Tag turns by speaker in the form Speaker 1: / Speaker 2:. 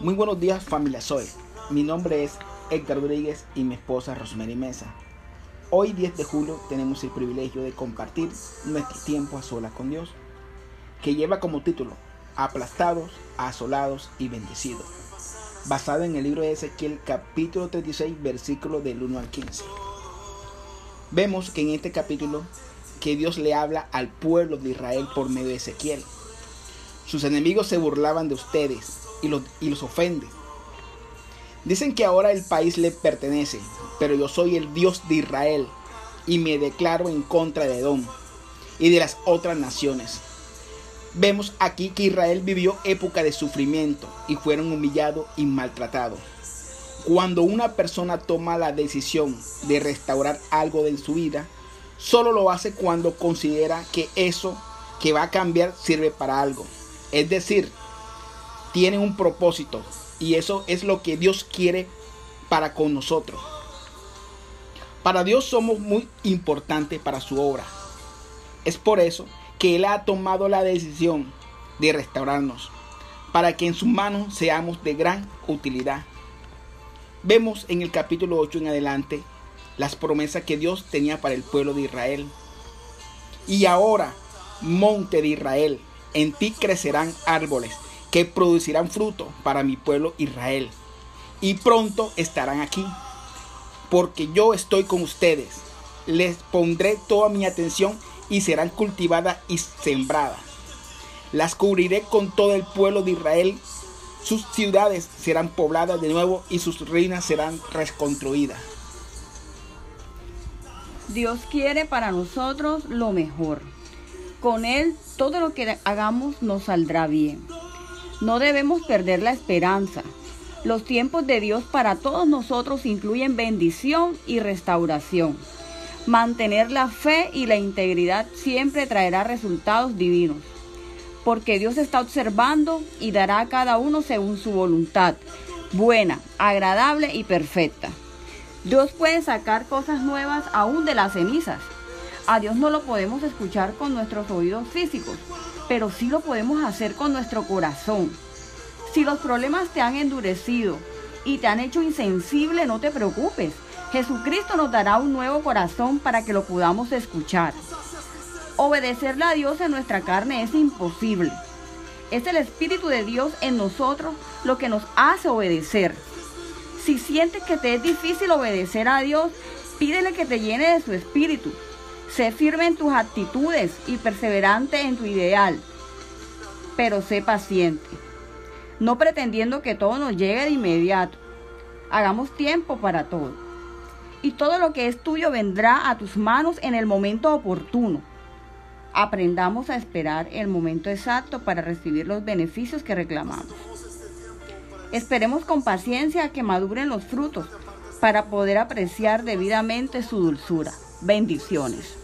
Speaker 1: Muy buenos días familia Soy. Mi nombre es Héctor Rodríguez y mi esposa Rosemary Mesa. Hoy 10 de julio tenemos el privilegio de compartir nuestro tiempo a solas con Dios, que lleva como título Aplastados, asolados y bendecidos, basado en el libro de Ezequiel capítulo 36 versículo del 1 al 15. Vemos que en este capítulo que Dios le habla al pueblo de Israel por medio de Ezequiel. Sus enemigos se burlaban de ustedes y los, ofende. Dicen que ahora el país le pertenece, pero yo soy el Dios de Israel y me declaro en contra de Edom y de las otras naciones. Vemos aquí que Israel vivió época de sufrimiento y fueron humillados y maltratados. Cuando una persona toma la decisión de restaurar algo de su vida, solo lo hace cuando considera que eso que va a cambiar sirve para algo. Es decir, tiene un propósito y eso es lo que Dios quiere para con nosotros. Para Dios somos muy importantes para su obra. Es por eso que Él ha tomado la decisión de restaurarnos, para que en sus manos seamos de gran utilidad. Vemos en el capítulo 8 en adelante las promesas que Dios tenía para el pueblo de Israel. Y ahora, monte de Israel, en ti crecerán árboles que producirán fruto para mi pueblo Israel. Y pronto estarán aquí, porque yo estoy con ustedes. Les pondré toda mi atención y serán cultivadas y sembradas. Las cubriré con todo el pueblo de Israel. Sus ciudades serán pobladas de nuevo y sus reinas serán reconstruidas.
Speaker 2: Dios quiere para nosotros lo mejor. Con Él todo lo que hagamos nos saldrá bien. No debemos perder la esperanza. Los tiempos de Dios para todos nosotros incluyen bendición y restauración. Mantener la fe y la integridad siempre traerá resultados divinos, porque Dios está observando y dará a cada uno según su voluntad, buena, agradable y perfecta. Dios puede sacar cosas nuevas aún de las cenizas. A Dios no lo podemos escuchar con nuestros oídos físicos, pero sí lo podemos hacer con nuestro corazón. Si los problemas te han endurecido y te han hecho insensible, no te preocupes. Jesucristo nos dará un nuevo corazón para que lo podamos escuchar. Obedecerle a Dios en nuestra carne es imposible. Es el Espíritu de Dios en nosotros lo que nos hace obedecer. Si sientes que te es difícil obedecer a Dios, pídele que te llene de su Espíritu Sé firme en tus actitudes y perseverante en tu ideal, pero sé paciente, no pretendiendo que todo nos llegue de inmediato. Hagamos tiempo para todo. Y todo lo que es tuyo vendrá a tus manos en el momento oportuno. Aprendamos a esperar el momento exacto para recibir los beneficios que reclamamos. Esperemos con paciencia que maduren los frutos para poder apreciar debidamente su dulzura. Bendiciones.